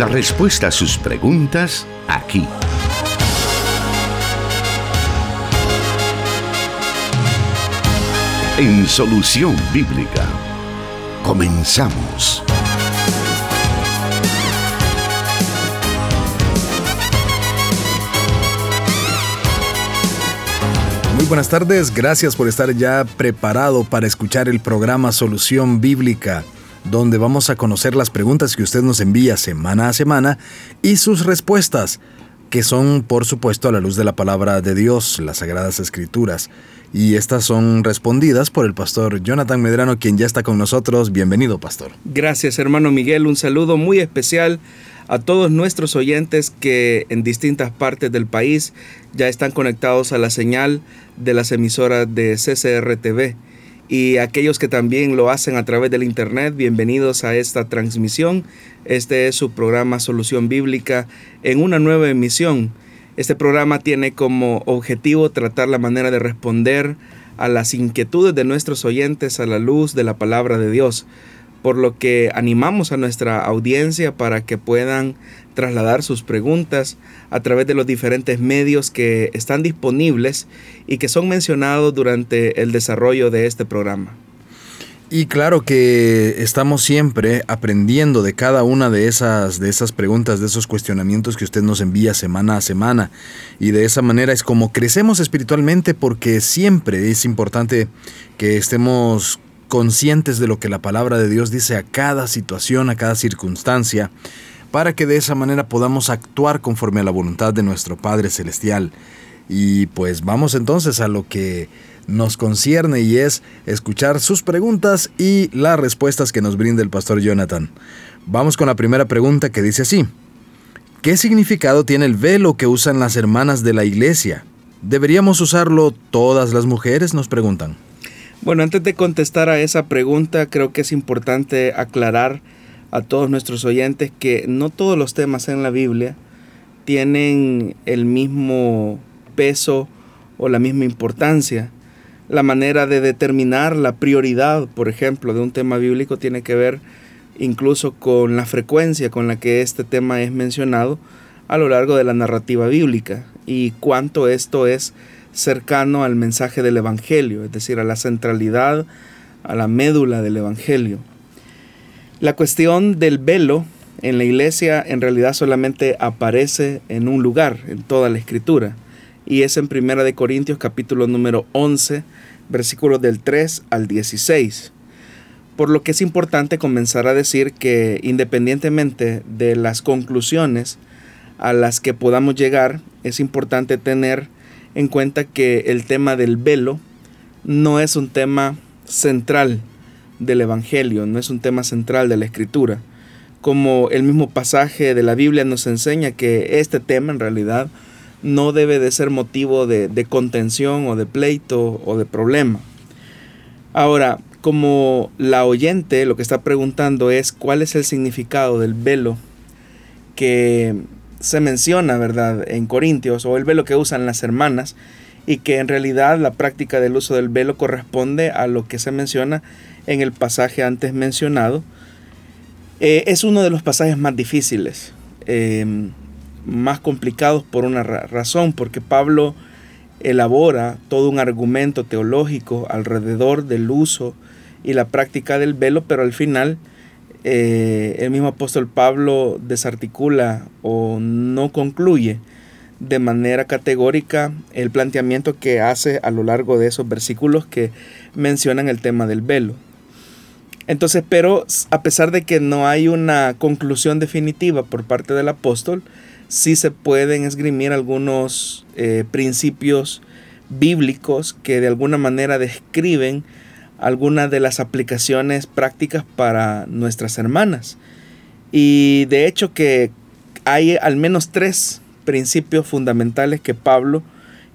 La respuesta a sus preguntas aquí. En Solución Bíblica. Comenzamos. Muy buenas tardes, gracias por estar ya preparado para escuchar el programa Solución Bíblica donde vamos a conocer las preguntas que usted nos envía semana a semana y sus respuestas, que son por supuesto a la luz de la palabra de Dios, las Sagradas Escrituras. Y estas son respondidas por el pastor Jonathan Medrano, quien ya está con nosotros. Bienvenido, pastor. Gracias, hermano Miguel. Un saludo muy especial a todos nuestros oyentes que en distintas partes del país ya están conectados a la señal de las emisoras de CCR TV y aquellos que también lo hacen a través del Internet, bienvenidos a esta transmisión. Este es su programa Solución Bíblica en una nueva emisión. Este programa tiene como objetivo tratar la manera de responder a las inquietudes de nuestros oyentes a la luz de la palabra de Dios por lo que animamos a nuestra audiencia para que puedan trasladar sus preguntas a través de los diferentes medios que están disponibles y que son mencionados durante el desarrollo de este programa. Y claro que estamos siempre aprendiendo de cada una de esas, de esas preguntas, de esos cuestionamientos que usted nos envía semana a semana. Y de esa manera es como crecemos espiritualmente porque siempre es importante que estemos conscientes de lo que la palabra de Dios dice a cada situación, a cada circunstancia, para que de esa manera podamos actuar conforme a la voluntad de nuestro Padre Celestial. Y pues vamos entonces a lo que nos concierne y es escuchar sus preguntas y las respuestas que nos brinda el pastor Jonathan. Vamos con la primera pregunta que dice así. ¿Qué significado tiene el velo que usan las hermanas de la iglesia? ¿Deberíamos usarlo todas las mujeres? Nos preguntan. Bueno, antes de contestar a esa pregunta, creo que es importante aclarar a todos nuestros oyentes que no todos los temas en la Biblia tienen el mismo peso o la misma importancia. La manera de determinar la prioridad, por ejemplo, de un tema bíblico tiene que ver incluso con la frecuencia con la que este tema es mencionado a lo largo de la narrativa bíblica y cuánto esto es cercano al mensaje del Evangelio, es decir, a la centralidad, a la médula del Evangelio. La cuestión del velo en la iglesia en realidad solamente aparece en un lugar, en toda la escritura, y es en Primera de Corintios capítulo número 11, versículos del 3 al 16. Por lo que es importante comenzar a decir que independientemente de las conclusiones a las que podamos llegar, es importante tener en cuenta que el tema del velo no es un tema central del Evangelio, no es un tema central de la Escritura. Como el mismo pasaje de la Biblia nos enseña que este tema en realidad no debe de ser motivo de, de contención o de pleito o de problema. Ahora, como la oyente lo que está preguntando es cuál es el significado del velo que se menciona, ¿verdad?, en Corintios, o el velo que usan las hermanas, y que en realidad la práctica del uso del velo corresponde a lo que se menciona en el pasaje antes mencionado. Eh, es uno de los pasajes más difíciles, em, más complicados por una razón, porque Pablo elabora todo un argumento teológico alrededor del uso y la práctica del velo, pero al final eh, el mismo apóstol Pablo desarticula o no concluye de manera categórica el planteamiento que hace a lo largo de esos versículos que mencionan el tema del velo. Entonces, pero a pesar de que no hay una conclusión definitiva por parte del apóstol, sí se pueden esgrimir algunos eh, principios bíblicos que de alguna manera describen algunas de las aplicaciones prácticas para nuestras hermanas. Y de hecho que hay al menos tres principios fundamentales que Pablo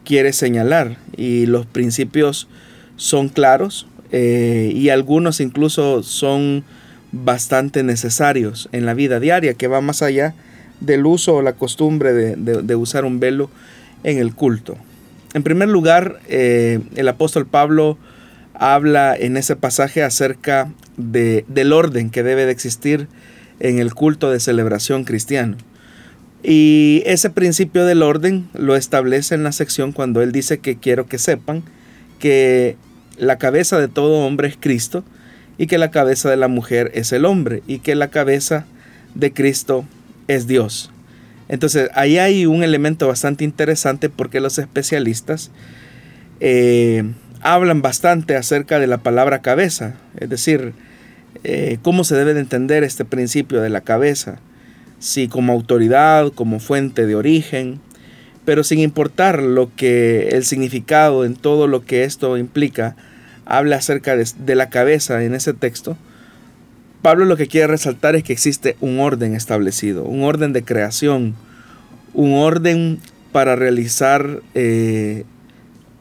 quiere señalar y los principios son claros eh, y algunos incluso son bastante necesarios en la vida diaria que va más allá del uso o la costumbre de, usar un velo en el culto. En primer lugar, eh, el apóstol Pablo habla en ese pasaje acerca de, del orden que debe de existir en el culto de celebración cristiano. Y ese principio del orden lo establece en la sección cuando él dice que quiero que sepan que la cabeza de todo hombre es Cristo y que la cabeza de la mujer es el hombre y que la cabeza de Cristo es Dios. Entonces ahí hay un elemento bastante interesante porque los especialistas eh, hablan bastante acerca de la palabra cabeza, es decir, eh, cómo se debe de entender este principio de la cabeza, si como autoridad, como fuente de origen, pero sin importar lo que el significado en todo lo que esto implica, habla acerca de, la cabeza en ese texto, Pablo lo que quiere resaltar es que existe un orden establecido, un orden de creación, un orden para realizar eh,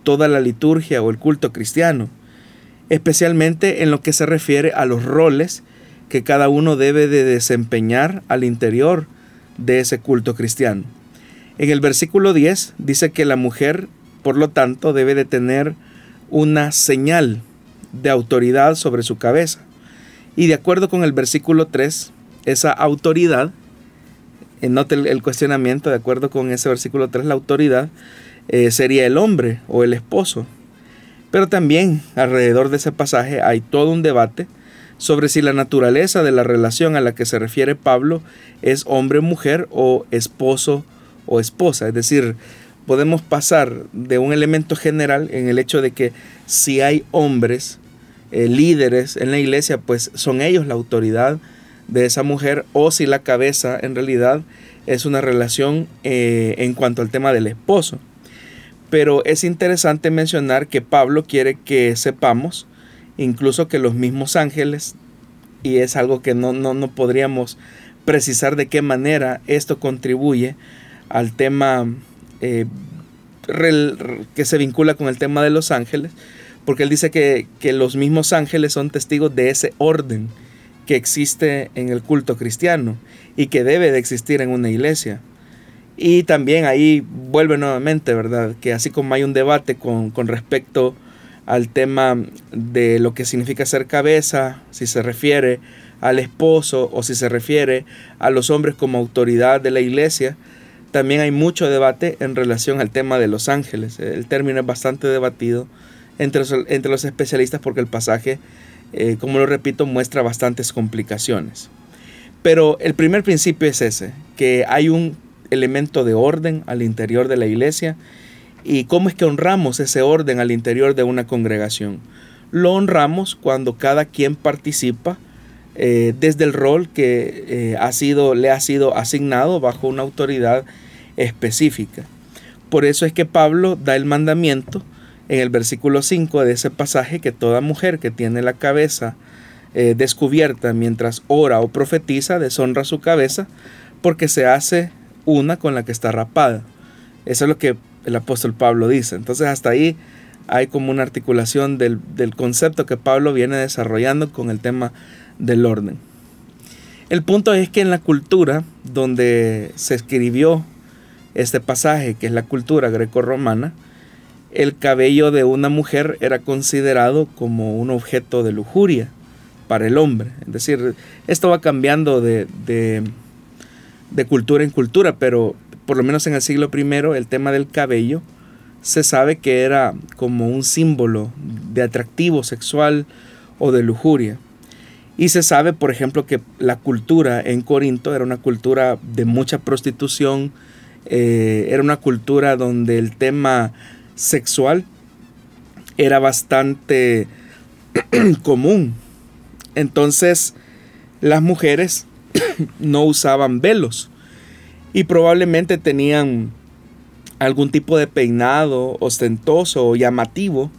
toda la liturgia o el culto cristiano, especialmente en lo que se refiere a los roles que cada uno debe de desempeñar al interior de ese culto cristiano. En el versículo 10 dice que la mujer, por lo tanto, debe de tener una señal de autoridad sobre su cabeza. Y de acuerdo con el versículo 3, esa autoridad, eh, note el, cuestionamiento, de acuerdo con ese versículo 3, la autoridad eh, sería el hombre o el esposo. Pero también alrededor de ese pasaje hay todo un debate sobre si la naturaleza de la relación a la que se refiere Pablo es hombre-mujer o esposo o esposa. Es decir, podemos pasar de un elemento general en el hecho de que si hay hombres eh, líderes en la iglesia, pues son ellos la autoridad de esa mujer o si la cabeza en realidad es una relación eh, en cuanto al tema del esposo. Pero es interesante mencionar que Pablo quiere que sepamos incluso que los mismos ángeles, y es algo que no, no podríamos precisar de qué manera esto contribuye al tema eh, que se vincula con el tema de los ángeles, porque él dice que, los mismos ángeles son testigos de ese orden que existe en el culto cristiano y que debe de existir en una iglesia. Y también ahí vuelve nuevamente, ¿verdad? Que así como hay un debate con, con respecto al tema de lo que significa ser cabeza, si se refiere al esposo o si se refiere a los hombres como autoridad de la iglesia, también hay mucho debate en relación al tema de los ángeles. El término es bastante debatido entre los, entre los especialistas porque el pasaje, eh, como lo repito, muestra bastantes complicaciones. Pero el primer principio es ese, que hay un elemento de orden al interior de la iglesia y cómo es que honramos ese orden al interior de una congregación. Lo honramos cuando cada quien participa eh, desde el rol que eh, ha sido, le ha sido asignado bajo una autoridad específica. Por eso es que Pablo da el mandamiento en el versículo 5 de ese pasaje que toda mujer que tiene la cabeza eh, descubierta mientras ora o profetiza deshonra su cabeza porque se hace una con la que está rapada. Eso es lo que el apóstol Pablo dice. Entonces hasta ahí hay como una articulación del, del concepto que Pablo viene desarrollando con el tema del orden. El punto es que en la cultura donde se escribió este pasaje, que es la cultura greco-romana, el cabello de una mujer era considerado como un objeto de lujuria para el hombre. Es decir, esto va cambiando de, de, cultura en cultura, pero por lo menos en el siglo I el tema del cabello se sabe que era como un símbolo de atractivo sexual o de lujuria. Y se sabe, por ejemplo, que la cultura en Corinto era una cultura de mucha prostitución, eh, era una cultura donde el tema sexual era bastante común. Entonces las mujeres no usaban velos y probablemente tenían algún tipo de peinado ostentoso o llamativo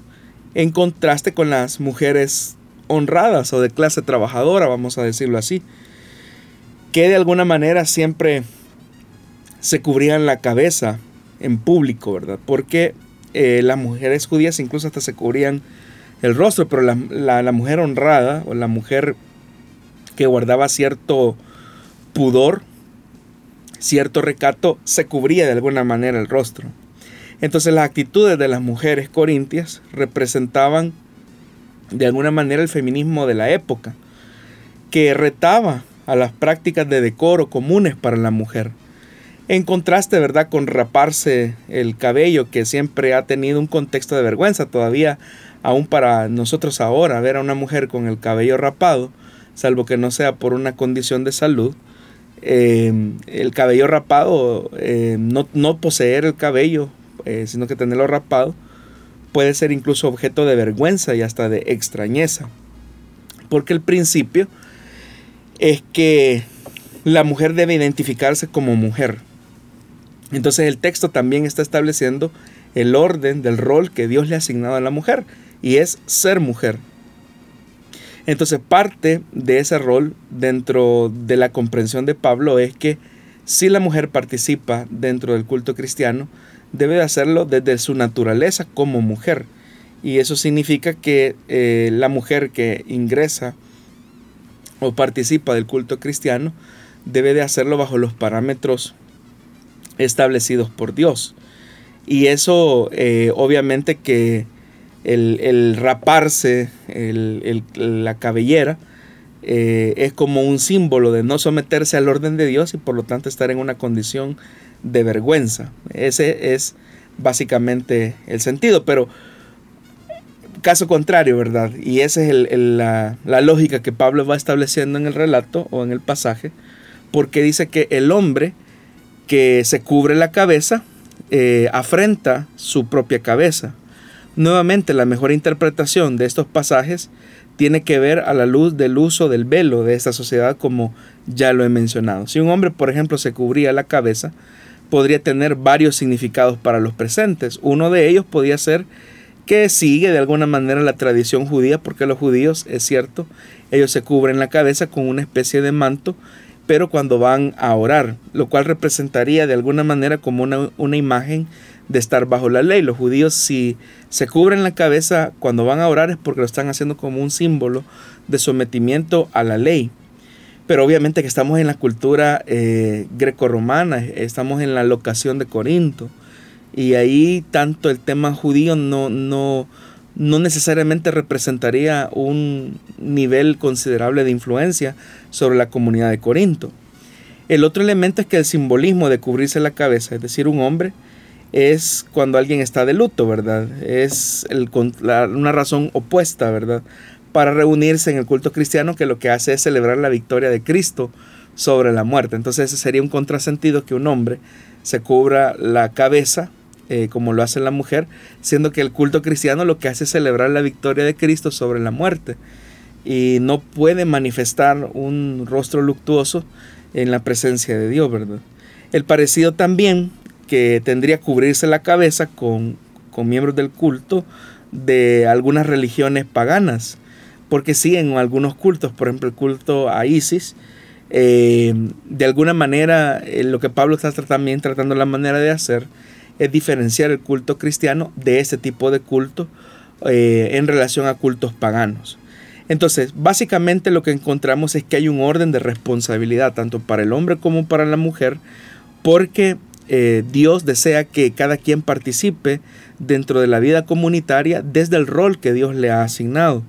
en contraste con las mujeres honradas o de clase trabajadora, vamos a decirlo así, que de alguna manera siempre se cubrían la cabeza en público, ¿verdad? Porque eh, las mujeres judías incluso hasta se cubrían el rostro, pero la, mujer honrada o la mujer que guardaba cierto pudor, cierto recato, se cubría de alguna manera el rostro. Entonces las actitudes de las mujeres corintias representaban de alguna manera el feminismo de la época, que retaba a las prácticas de decoro comunes para la mujer. En contraste, ¿verdad?, con raparse el cabello, que siempre ha tenido un contexto de vergüenza todavía, aún para nosotros ahora, ver a una mujer con el cabello rapado, salvo que no sea por una condición de salud, eh, el cabello rapado, eh, no, no, poseer el cabello, eh, sino que tenerlo rapado, puede ser incluso objeto de vergüenza y hasta de extrañeza. Porque el principio es que la mujer debe identificarse como mujer. Entonces el texto también está estableciendo el orden del rol que Dios le ha asignado a la mujer y es ser mujer. Entonces parte de ese rol dentro de la comprensión de Pablo es que si la mujer participa dentro del culto cristiano, debe de hacerlo desde su naturaleza como mujer. Y eso significa que eh, la mujer que ingresa o participa del culto cristiano debe de hacerlo bajo los parámetros establecidos por Dios. Y eso eh, obviamente que el, raparse la cabellera eh, es como un símbolo de no someterse al orden de Dios y por lo tanto estar en una condición de vergüenza. Ese es básicamente el sentido, pero caso contrario, ¿verdad? Y esa es la, la lógica que Pablo va estableciendo en el relato o en el pasaje, porque dice que el hombre que se cubre la cabeza, eh, afrenta su propia cabeza. Nuevamente, la mejor interpretación de estos pasajes tiene que ver a la luz del uso del velo de esta sociedad, como ya lo he mencionado. Si un hombre, por ejemplo, se cubría la cabeza, podría tener varios significados para los presentes. Uno de ellos podría ser que sigue de alguna manera la tradición judía, porque los judíos, es cierto, ellos se cubren la cabeza con una especie de manto pero cuando van a orar, lo cual representaría de alguna manera como una, imagen de estar bajo la ley. Los judíos si se cubren la cabeza cuando van a orar es porque lo están haciendo como un símbolo de sometimiento a la ley. Pero obviamente que estamos en la cultura eh, grecorromana, estamos en la locación de Corinto. Y ahí tanto el tema judío no, no, no necesariamente representaría un nivel considerable de influencia sobre la comunidad de Corinto. El otro elemento es que el simbolismo de cubrirse la cabeza, es decir, un hombre, es cuando alguien está de luto, ¿verdad? Es una razón opuesta, ¿verdad? Para reunirse en el culto cristiano que lo que hace es celebrar la victoria de Cristo sobre la muerte. Entonces ese sería un contrasentido que un hombre se cubra la cabeza eh, como lo hace la mujer, siendo que el culto cristiano lo que hace es celebrar la victoria de Cristo sobre la muerte y no puede manifestar un rostro luctuoso en la presencia de Dios, ¿verdad? El parecido también que tendría cubrirse la cabeza con, miembros del culto de algunas religiones paganas, porque sí, en algunos cultos, por ejemplo el culto a Isis, eh, de alguna manera eh, lo que Pablo está también tratando la manera de hacer es diferenciar el culto cristiano de ese tipo de culto eh, en relación a cultos paganos. Entonces, básicamente lo que encontramos es que hay un orden de responsabilidad tanto para el hombre como para la mujer, porque eh, Dios desea que cada quien participe dentro de la vida comunitaria desde el rol que Dios le ha asignado.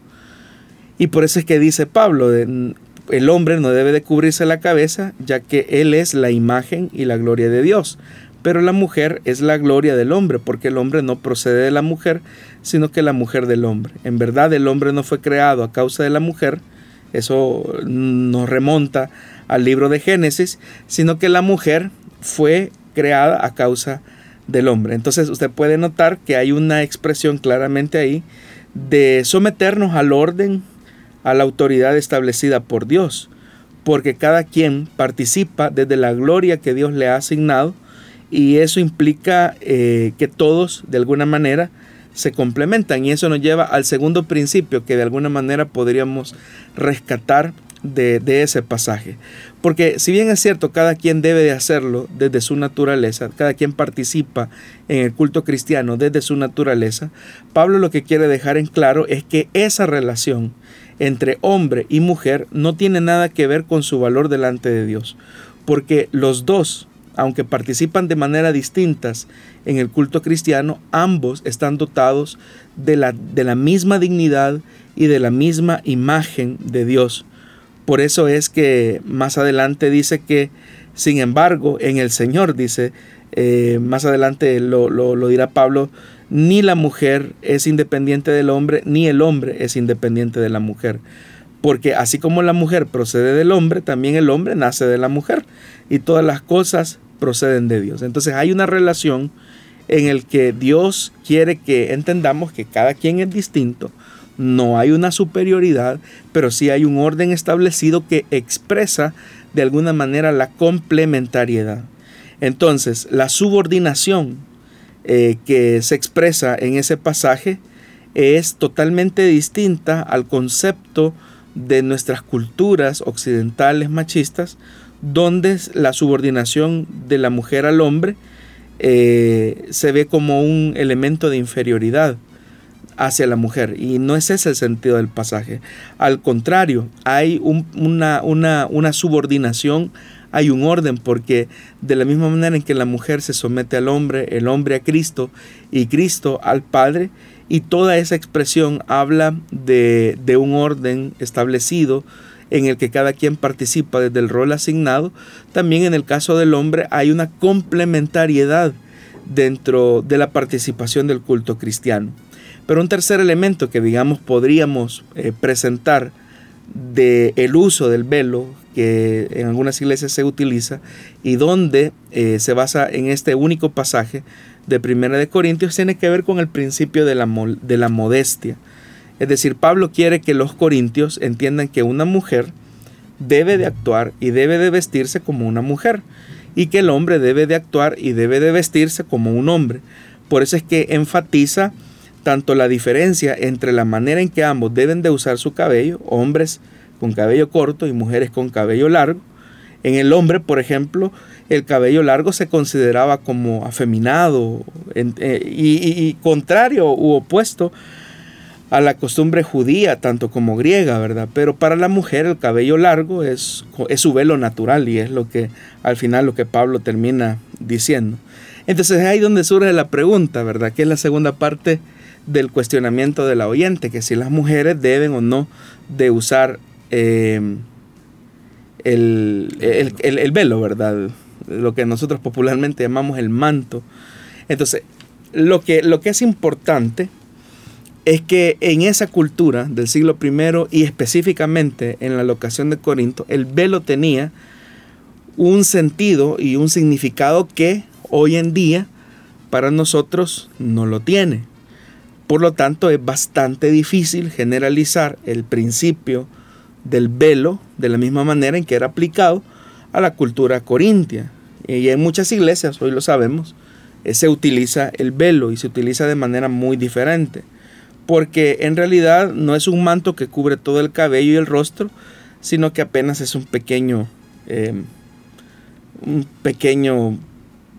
Y por eso es que dice Pablo, el hombre no debe de cubrirse la cabeza, ya que él es la imagen y la gloria de Dios. Pero la mujer es la gloria del hombre, porque el hombre no procede de la mujer, sino que la mujer del hombre. En verdad el hombre no fue creado a causa de la mujer, eso nos remonta al libro de Génesis, sino que la mujer fue creada a causa del hombre. Entonces usted puede notar que hay una expresión claramente ahí de someternos al orden, a la autoridad establecida por Dios, porque cada quien participa desde la gloria que Dios le ha asignado y eso implica eh, que todos de alguna manera se complementan y eso nos lleva al segundo principio que de alguna manera podríamos rescatar de, de, ese pasaje. Porque si bien es cierto, cada quien debe de hacerlo desde su naturaleza, cada quien participa en el culto cristiano desde su naturaleza, Pablo lo que quiere dejar en claro es que esa relación entre hombre y mujer no tiene nada que ver con su valor delante de Dios, porque los dos aunque participan de manera distintas en el culto cristiano, ambos están dotados de la, de la misma dignidad y de la misma imagen de Dios. Por eso es que más adelante dice que, sin embargo, en el Señor, dice, eh, más adelante lo, lo dirá Pablo, ni la mujer es independiente del hombre, ni el hombre es independiente de la mujer. Porque así como la mujer procede del hombre, también el hombre nace de la mujer. Y todas las cosas proceden de Dios. Entonces hay una relación en el que Dios quiere que entendamos que cada quien es distinto, no hay una superioridad, pero sí hay un orden establecido que expresa de alguna manera la complementariedad. Entonces, la subordinación eh, que se expresa en ese pasaje es totalmente distinta al concepto de nuestras culturas occidentales machistas, donde la subordinación de la mujer al hombre eh, se ve como un elemento de inferioridad hacia la mujer. Y no es ese el sentido del pasaje. Al contrario, hay una, una, subordinación, hay un orden, porque de la misma manera en que la mujer se somete al hombre, el hombre a Cristo y Cristo al Padre, y toda esa expresión habla de, de un orden establecido, en el que cada quien participa desde el rol asignado, también en el caso del hombre hay una complementariedad dentro de la participación del culto cristiano. Pero un tercer elemento que digamos podríamos eh, presentar del el uso del velo que en algunas iglesias se utiliza y donde eh, se basa en este único pasaje de Primera de Corintios tiene que ver con el principio de la, de la modestia. Es decir, Pablo quiere que los corintios entiendan que una mujer debe de actuar y debe de vestirse como una mujer y que el hombre debe de actuar y debe de vestirse como un hombre. Por eso es que enfatiza tanto la diferencia entre la manera en que ambos deben de usar su cabello, hombres con cabello corto y mujeres con cabello largo. En el hombre, por ejemplo, el cabello largo se consideraba como afeminado eh, y, contrario u opuesto a la costumbre judía, tanto como griega, ¿verdad? Pero para la mujer el cabello largo es, es su velo natural y es lo que al final lo que Pablo termina diciendo. Entonces es ahí donde surge la pregunta, ¿verdad? Que es la segunda parte del cuestionamiento de la oyente, que si las mujeres deben o no de usar eh, el, velo, ¿verdad? Lo que nosotros popularmente llamamos el manto. Entonces, lo que, lo que es importante es que en esa cultura del siglo I y específicamente en la locación de Corinto, el velo tenía un sentido y un significado que hoy en día para nosotros no lo tiene. Por lo tanto, es bastante difícil generalizar el principio del velo de la misma manera en que era aplicado a la cultura corintia. Y en muchas iglesias, hoy lo sabemos, eh, se utiliza el velo y se utiliza de manera muy diferente. Porque en realidad no es un manto que cubre todo el cabello y el rostro, sino que apenas es un pequeño, eh, un pequeño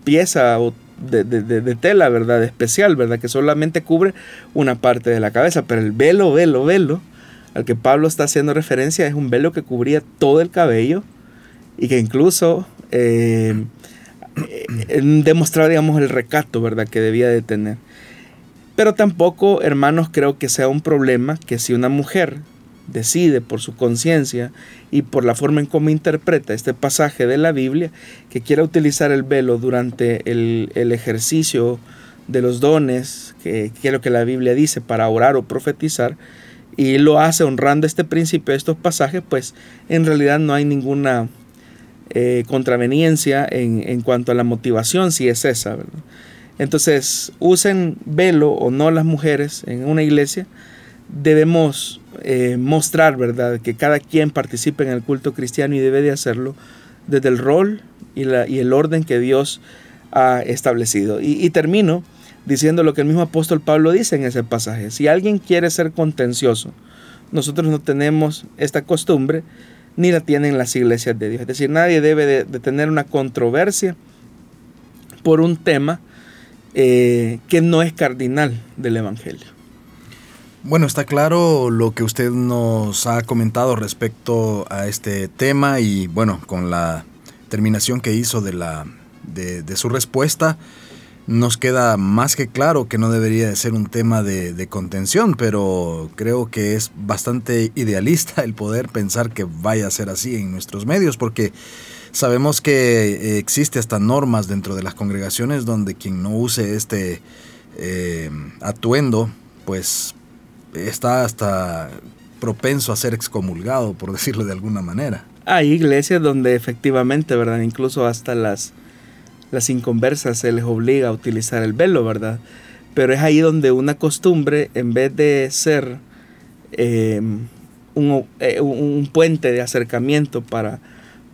pieza o de, tela, ¿verdad? Especial, ¿verdad? Que solamente cubre una parte de la cabeza, pero el velo, velo, velo, al que Pablo está haciendo referencia es un velo que cubría todo el cabello y que incluso eh, eh, demostraba, digamos, el recato, ¿verdad? Que debía de tener. Pero tampoco, hermanos, creo que sea un problema que si una mujer decide por su conciencia y por la forma en cómo interpreta este pasaje de la Biblia, que quiera utilizar el velo durante el, ejercicio de los dones, que, es lo que la Biblia dice, para orar o profetizar, y lo hace honrando este principio estos pasajes, pues en realidad no hay ninguna eh, contraveniencia en, en, cuanto a la motivación, si es esa. Entonces, usen velo o no las mujeres en una iglesia, debemos eh, mostrar, ¿verdad?, que cada quien participe en el culto cristiano y debe de hacerlo desde el rol y, la, y el orden que Dios ha establecido. Y, termino diciendo lo que el mismo apóstol Pablo dice en ese pasaje. Si alguien quiere ser contencioso, nosotros no tenemos esta costumbre ni la tienen las iglesias de Dios. Es decir, nadie debe de, tener una controversia por un tema eh, que no es cardinal del Evangelio. Bueno, está claro lo que usted nos ha comentado respecto a este tema y bueno, con la terminación que hizo de, la, de, su respuesta, nos queda más que claro que no debería de ser un tema de, contención, pero creo que es bastante idealista el poder pensar que vaya a ser así en nuestros medios, porque sabemos que existe hasta normas dentro de las congregaciones donde quien no use este eh, atuendo, pues está hasta propenso a ser excomulgado, por decirlo de alguna manera. Hay iglesias donde efectivamente, ¿verdad? Incluso hasta las las inconversas se les obliga a utilizar el velo, ¿verdad? Pero es ahí donde una costumbre, en vez de ser eh, eh, un, puente de acercamiento para,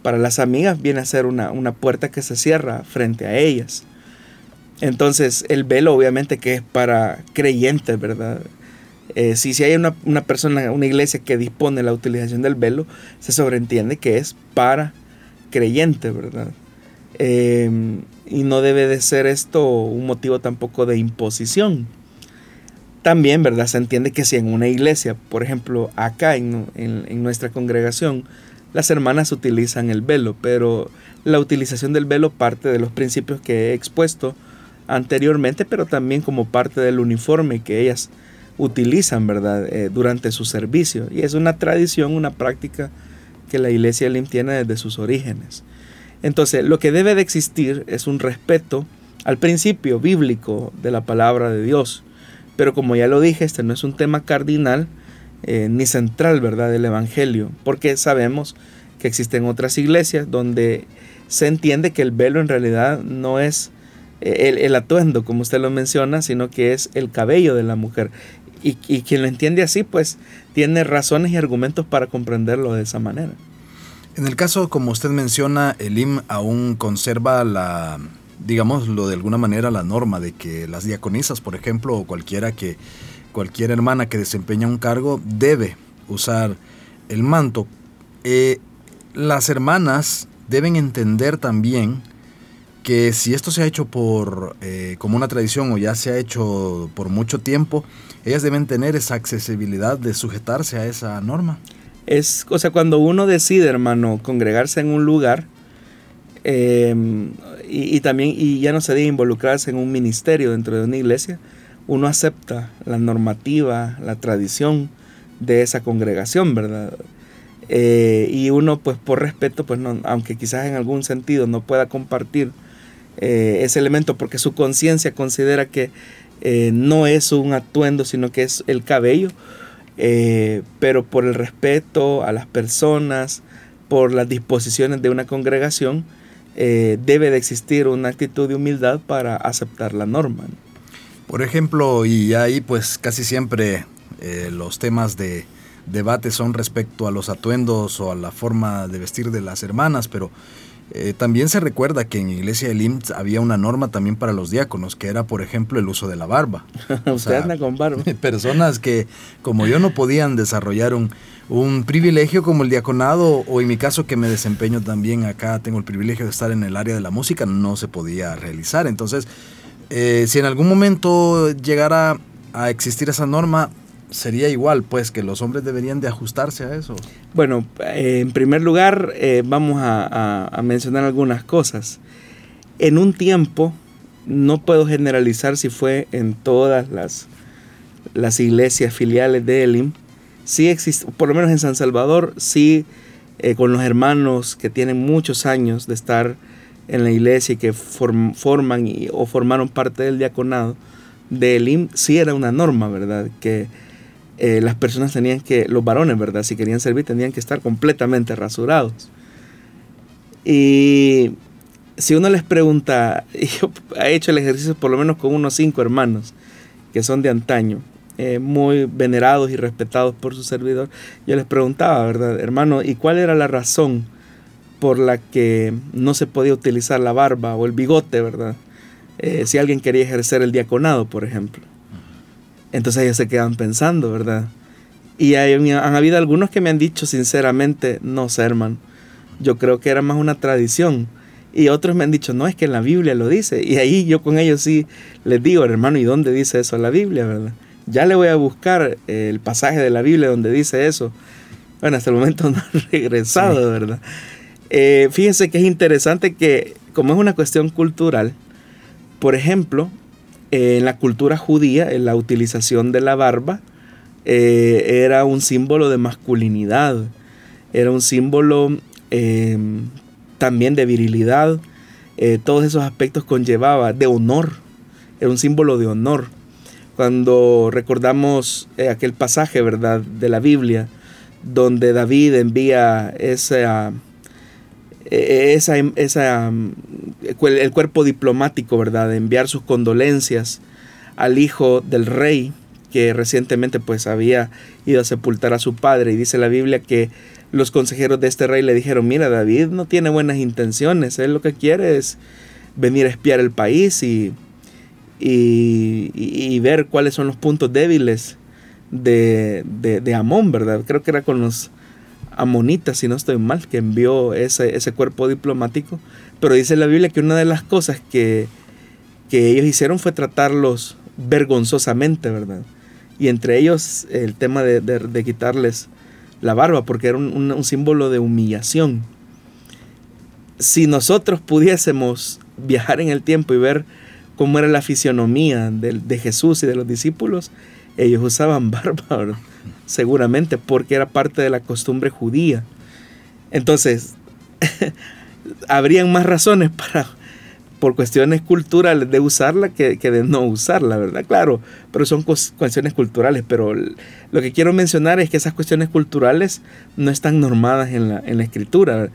para las amigas, viene a ser una, puerta que se cierra frente a ellas. Entonces, el velo obviamente que es para creyentes, ¿verdad? Eh, si, si hay una, una, persona, una iglesia que dispone la utilización del velo, se sobreentiende que es para creyentes, ¿verdad? Em, y no debe de ser esto un motivo tampoco de imposición. También, ¿verdad? Se entiende que si en una iglesia, por ejemplo, acá en, nuestra congregación, las hermanas utilizan el velo, pero la utilización del velo parte de los principios que he expuesto anteriormente, pero también como parte del uniforme que ellas utilizan, ¿verdad? Eh, durante su servicio. Y es una tradición, una práctica que la iglesia LIM desde sus orígenes. Entonces, lo que debe de existir es un respeto al principio bíblico de la palabra de Dios. Pero como ya lo dije, este no es un tema cardinal eh, ni central, ¿verdad?, del Evangelio, porque sabemos que existen otras iglesias donde se entiende que el velo en realidad no es eh, el, atuendo, como usted lo menciona, sino que es el cabello de la mujer. Y, y quien lo entiende así, pues tiene razones y argumentos para comprenderlo de esa manera. En el caso, como usted menciona, el IM aún conserva la, digámoslo de alguna manera, la norma de que las diaconisas, por ejemplo, o cualquiera que, cualquier hermana que desempeña un cargo, debe usar el manto. Eh, las hermanas deben entender también que si esto se ha hecho por eh, como una tradición o ya se ha hecho por mucho tiempo, ellas deben tener esa accesibilidad de sujetarse a esa norma. Es, o sea, cuando uno decide, hermano, congregarse en un lugar, em, y, también, y ya no se debe involucrarse en un ministerio dentro de una iglesia, uno acepta la normativa, la tradición de esa congregación, ¿verdad? Eh, y uno, pues por respeto, pues no, aunque quizás en algún sentido no pueda compartir eh, ese elemento porque su conciencia considera que eh, no es un atuendo, sino que es el cabello, eh, pero por el respeto a las personas, por las disposiciones de una congregación, eh, debe de existir una actitud de humildad para aceptar la norma. Por ejemplo, y ahí pues casi siempre los temas de debate son respecto a los atuendos o a la forma de vestir de las hermanas, pero eh, también se recuerda que en Iglesia de IMSS había una norma también para los diáconos, que era, por ejemplo, el uso de la barba. Usted anda con barba. Personas que, como yo, no podían desarrollar un, un privilegio como el diaconado, o en mi caso que me desempeño también acá, tengo el privilegio de estar en el área de la música, no se podía realizar. Entonces, eh, si en algún momento llegara a existir esa norma, sería igual, pues que los hombres deberían de ajustarse a eso. Bueno, eh, en primer lugar eh, vamos a, mencionar algunas cosas. En un tiempo, no puedo generalizar si fue en todas las, las iglesias filiales de Elim, sí existe, por lo menos en San Salvador, sí eh, con los hermanos que tienen muchos años de estar en la iglesia y que forman o formaron parte del diaconado de Elim, sí era una norma, ¿verdad? Que eh, las personas tenían que, los varones, ¿verdad? Si querían servir, tenían que estar completamente rasurados. Y si uno les pregunta, yo he hecho el ejercicio por lo menos con unos cinco hermanos que son de antaño, eh, muy venerados y respetados por su servidor, yo les preguntaba, ¿verdad, hermano? ¿Y cuál era la razón por la que no se podía utilizar la barba o el bigote, ¿verdad? Eh, si alguien quería ejercer el diaconado, por ejemplo. Entonces ellos se quedan pensando, ¿verdad? Y hay, han habido algunos que me han dicho sinceramente, no sé, hermano, yo creo que era más una tradición. Y otros me han dicho, no, es que en la Biblia lo dice. Y ahí yo con ellos sí les digo, hermano, ¿y dónde dice eso la Biblia, verdad? Ya le voy a buscar el pasaje de la Biblia donde dice eso. Bueno, hasta el momento no he regresado, ¿verdad? Eh, fíjense que es interesante que, como es una cuestión cultural, Por ejemplo, en la cultura judía, en la utilización de la barba eh, era un símbolo de masculinidad, era un símbolo eh, también de virilidad, eh, todos esos aspectos conllevaba, de honor, era un símbolo de honor. Cuando recordamos aquel pasaje, ¿verdad?, de la Biblia, donde David envía esa, esa, esa el cuerpo diplomático, ¿verdad?, de enviar sus condolencias al hijo del rey que recientemente pues había ido a sepultar a su padre y dice la Biblia que los consejeros de este rey le dijeron, mira, David no tiene buenas intenciones, él lo que quiere es venir a espiar el país y, y, ver cuáles son los puntos débiles de, de, Amón, ¿verdad? Creo que era con los amonitas, si no estoy mal, que envió ese, ese cuerpo diplomático pero dice la Biblia que una de las cosas que, ellos hicieron fue tratarlos vergonzosamente, ¿verdad? Y entre ellos el tema de, quitarles la barba, porque era un, símbolo de humillación. Si nosotros pudiésemos viajar en el tiempo y ver cómo era la fisionomía de, de Jesús y de los discípulos, ellos usaban barba, seguramente, porque era parte de la costumbre judía. Entonces, habrían más razones para, por cuestiones culturales, de usarla que, de no usarla, ¿verdad? Claro, pero son cuestiones culturales, pero lo que quiero mencionar es que esas cuestiones culturales no están normadas en la, en la escritura.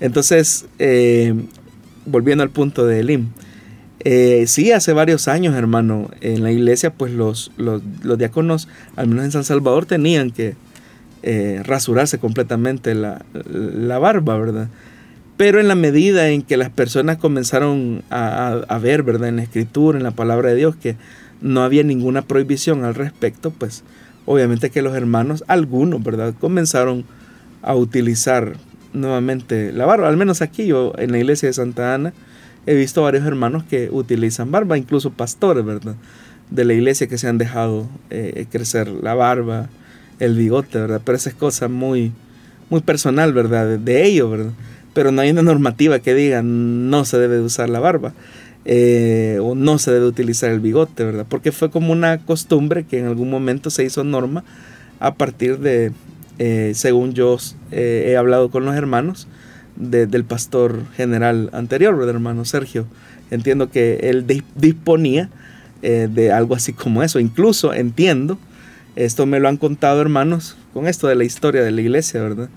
Entonces, eh, volviendo al punto de Elim, eh, sí, hace varios años, hermano, en la iglesia, pues los, los, diáconos, al menos en San Salvador, tenían que eh, rasurarse completamente la, la barba, ¿verdad? Pero en la medida en que las personas comenzaron a, ver, ¿verdad? En la escritura, en la palabra de Dios, que no había ninguna prohibición al respecto, pues obviamente que los hermanos, algunos, ¿verdad? Comenzaron a utilizar nuevamente la barba. Al menos aquí yo, en la iglesia de Santa Ana, he visto varios hermanos que utilizan barba, incluso pastores, ¿verdad? De la iglesia que se han dejado eh, crecer la barba, el bigote, ¿verdad? Pero esa es cosa muy, muy personal, ¿verdad? De ellos, ¿verdad? pero no hay una normativa que diga no se debe de usar la barba eh, o no se debe utilizar el bigote, ¿verdad? Porque fue como una costumbre que en algún momento se hizo norma a partir de, eh, según yo eh, he hablado con los hermanos, del pastor general anterior, ¿verdad, hermano Sergio? Entiendo que él disponía de algo así como eso. Incluso entiendo, esto me lo han contado hermanos, con esto de la historia de la iglesia, ¿verdad?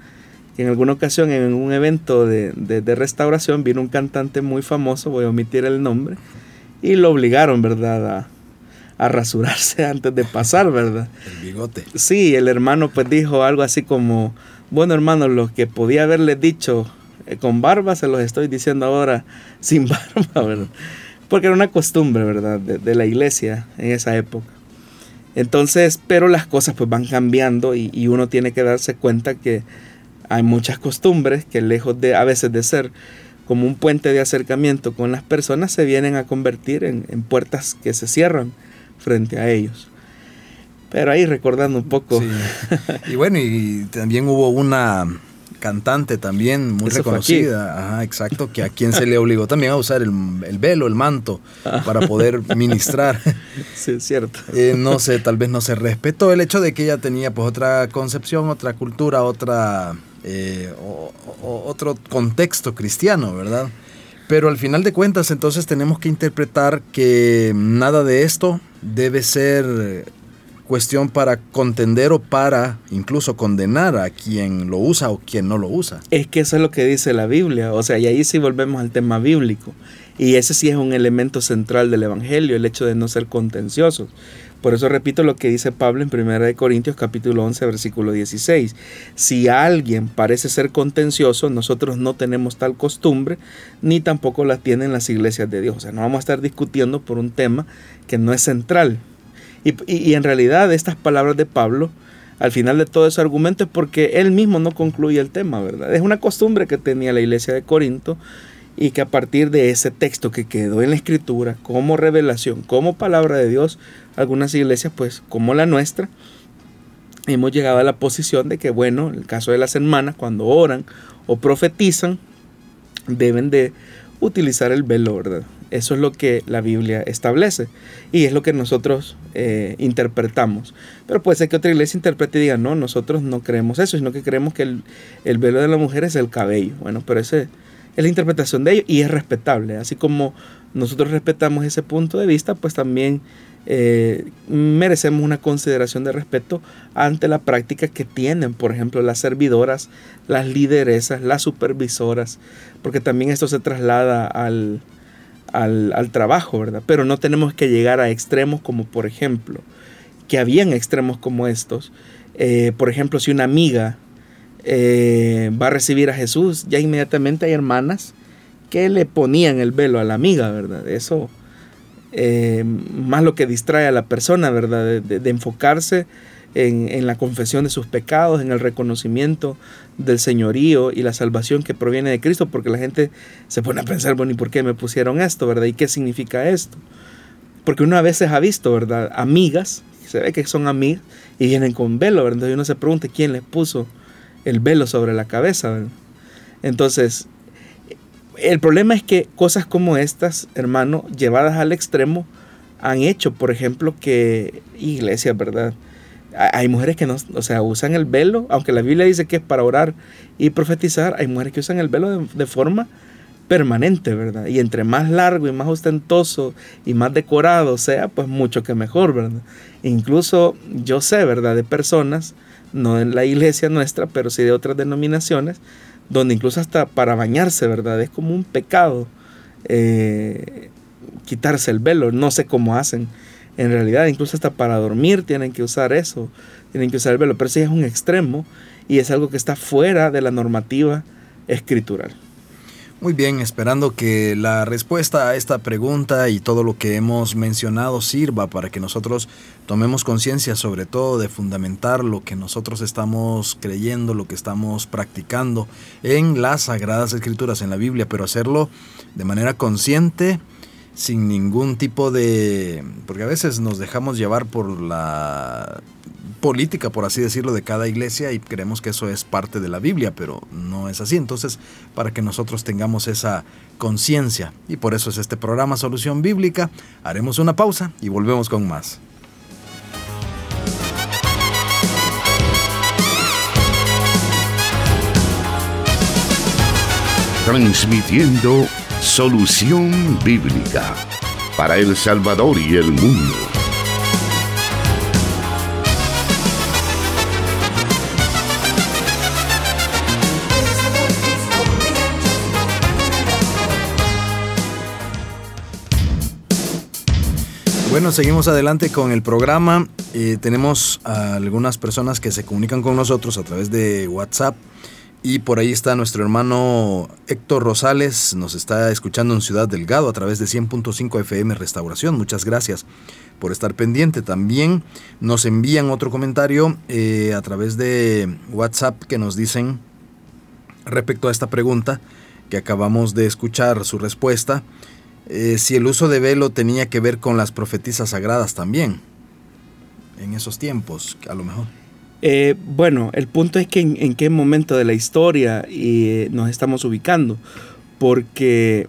en alguna ocasión en un evento de, restauración vino un cantante muy famoso, voy a omitir el nombre, y lo obligaron, ¿verdad? A, rasurarse antes de pasar, ¿verdad? El bigote. Sí, el hermano pues dijo algo así como, bueno hermano, lo que podía haberle dicho eh, con barba se los estoy diciendo ahora sin barba. Porque era una costumbre, ¿verdad? De, la iglesia en esa época. Entonces, pero las cosas pues van cambiando y uno tiene que darse cuenta que hay muchas costumbres que lejos de a veces de ser como un puente de acercamiento con las personas, se vienen a convertir en, puertas que se cierran frente a ellos. Pero ahí recordando un poco. Y bueno, y también hubo una cantante también muy reconocida, Ajá, exacto, que a quien se le obligó también a usar el, velo, el manto, para poder ministrar. Sí, es cierto. Eh, no sé, tal vez no se respetó el hecho de que ella tenía pues otra concepción, otra cultura, otra eh, o, otro contexto cristiano, ¿verdad? Pero al final de cuentas entonces tenemos que interpretar que nada de esto debe ser cuestión para contender o para incluso condenar a quien lo usa o quien no lo usa. Es que eso es lo que dice la Biblia, o sea, y ahí sí volvemos al tema bíblico. Y ese sí es un elemento central del Evangelio, el hecho de no ser contenciosos. Por eso repito lo que dice Pablo en 1 Corintios capítulo 11 versículo 16. Si alguien parece ser contencioso, nosotros no tenemos tal costumbre, ni tampoco la tienen las iglesias de Dios. O sea, no vamos a estar discutiendo por un tema que no es central. Y, en realidad estas palabras de Pablo, al final de todo ese argumento es porque él mismo no concluye el tema, ¿verdad? Es una costumbre que tenía la iglesia de Corinto y que a partir de ese texto que quedó en la escritura como revelación, como palabra de Dios, algunas iglesias, pues como la nuestra, hemos llegado a la posición de que, bueno, en el caso de las hermanas, cuando oran o profetizan, deben de utilizar el velo, ¿verdad? Eso es lo que la Biblia establece y es lo que nosotros eh, interpretamos. Pero puede ser que otra iglesia interprete y diga, no, nosotros no creemos eso, sino que creemos que el, velo de la mujer es el cabello. Bueno, pero esa es la interpretación de ellos y es respetable. Así como nosotros respetamos ese punto de vista, pues también eh, merecemos una consideración de respeto ante la práctica que tienen, por ejemplo, las servidoras, las lideresas, las supervisoras, porque también esto se traslada al, al, trabajo, ¿verdad? Pero no tenemos que llegar a extremos como, por ejemplo, que habían extremos como estos. Eh, por ejemplo, si una amiga eh, va a recibir a Jesús, ya inmediatamente hay hermanas que le ponían el velo a la amiga, ¿verdad? Eso eh, más lo que distrae a la persona, ¿verdad? De, enfocarse en, la confesión de sus pecados, en el reconocimiento del señorío y la salvación que proviene de Cristo, porque la gente se pone a pensar, bueno, ¿y por qué me pusieron esto, verdad? ¿Y qué significa esto? Porque uno a veces ha visto, ¿verdad? Amigas, se ve que son amigas y vienen con velo, ¿verdad? Entonces uno se pregunta quién les puso el velo sobre la cabeza, ¿verdad? Entonces, el problema es que cosas como estas, hermano, llevadas al extremo, han hecho, por ejemplo, que iglesias, ¿verdad? Hay mujeres que no, o sea, usan el velo, aunque la Biblia dice que es para orar y profetizar, hay mujeres que usan el velo de, forma permanente, ¿verdad? Y entre más largo y más ostentoso y más decorado sea, pues mucho que mejor, ¿verdad? Incluso yo sé, ¿verdad? De personas, no en la iglesia nuestra, pero sí de otras denominaciones, donde incluso hasta para bañarse, ¿verdad? Es como un pecado eh, quitarse el velo, no sé cómo hacen. En realidad, incluso hasta para dormir tienen que usar eso, tienen que usar el velo, pero sí es un extremo y es algo que está fuera de la normativa escritural. Muy bien, esperando que la respuesta a esta pregunta y todo lo que hemos mencionado sirva para que nosotros tomemos conciencia sobre todo de fundamentar lo que nosotros estamos creyendo, lo que estamos practicando en las sagradas escrituras, en la Biblia, pero hacerlo de manera consciente, sin ningún tipo de... porque a veces nos dejamos llevar por la política, por así decirlo, de cada iglesia y creemos que eso es parte de la Biblia, pero no es así. Entonces, para que nosotros tengamos esa conciencia, y por eso es este programa Solución Bíblica, haremos una pausa y volvemos con más. Transmitiendo Solución Bíblica para El Salvador y el mundo. Bueno, seguimos adelante con el programa. Eh, tenemos a algunas personas que se comunican con nosotros a través de WhatsApp. Y por ahí está nuestro hermano Héctor Rosales, nos está escuchando en Ciudad Delgado a través de 100.5 FM Restauración. Muchas gracias por estar pendiente. También nos envían otro comentario eh, a través de WhatsApp que nos dicen respecto a esta pregunta que acabamos de escuchar su respuesta. Eh, si el uso de velo tenía que ver con las profetisas sagradas también, en esos tiempos, a lo mejor. Eh, bueno, el punto es que en, qué momento de la historia eh, nos estamos ubicando, porque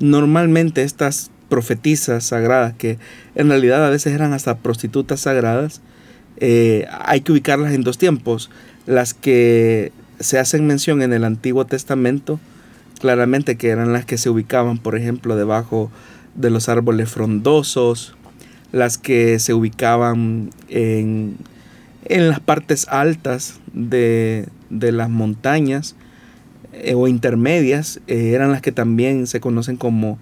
normalmente estas profetisas sagradas, que en realidad a veces eran hasta prostitutas sagradas, hay que ubicarlas en dos tiempos. Las que se hacen mención en el Antiguo Testamento, claramente que eran las que se ubicaban, por ejemplo, debajo de los árboles frondosos, las que se ubicaban en, las partes altas de, las montañas eh, o intermedias, eh, eran las que también se conocen como,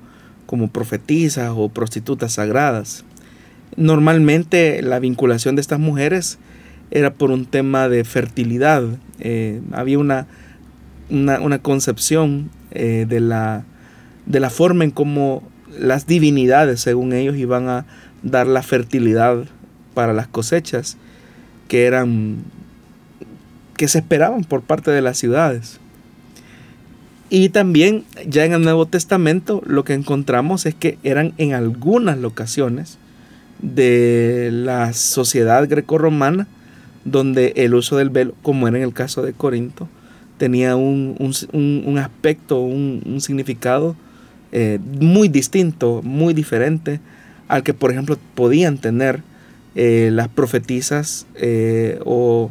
como profetisas o prostitutas sagradas. Normalmente la vinculación de estas mujeres era por un tema de fertilidad. Eh, había una, una, concepción de, la, de la forma en cómo las divinidades, según ellos, iban a dar la fertilidad para las cosechas que eran que se esperaban por parte de las ciudades. Y también ya en el Nuevo Testamento lo que encontramos es que eran en algunas locaciones de la sociedad grecorromana donde el uso del velo, como era en el caso de Corinto, tenía un, aspecto, un, significado eh, muy distinto, muy diferente al que, por ejemplo, podían tener eh, las profetisas eh, o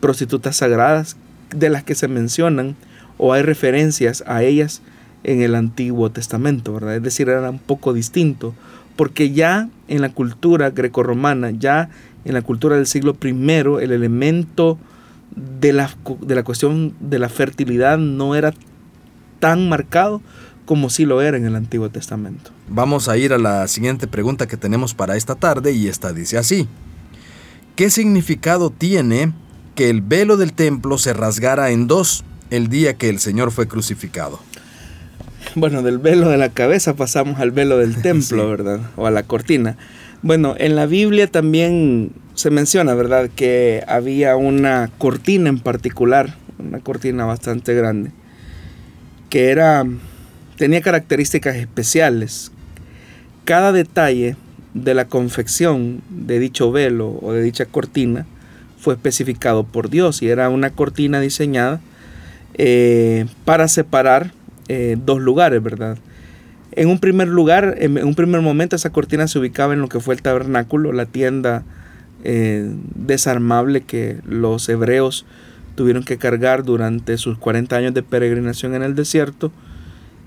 prostitutas sagradas de las que se mencionan o hay referencias a ellas en el Antiguo Testamento, ¿verdad? Es decir, era un poco distinto, porque ya en la cultura grecorromana, ya en la cultura del siglo I, el elemento de la, de la cuestión de la fertilidad no era tan marcado como sí lo era en el Antiguo Testamento. Vamos a ir a la siguiente pregunta que tenemos para esta tarde y esta dice así. ¿Qué significado tiene que el velo del templo se rasgara en dos el día que el Señor fue crucificado? Bueno, del velo de la cabeza pasamos al velo del templo, ¿verdad? O a la cortina. Bueno, en la Biblia también se menciona, ¿verdad? Que había una cortina en particular, una cortina bastante grande, que era tenía características especiales. Cada detalle de la confección de dicho velo o de dicha cortina fue especificado por Dios y era una cortina diseñada eh, para separar eh, dos lugares, ¿verdad? En un primer lugar, en un primer momento, esa cortina se ubicaba en lo que fue el tabernáculo, la tienda eh, desarmable que los hebreos tuvieron que cargar durante sus 40 años de peregrinación en el desierto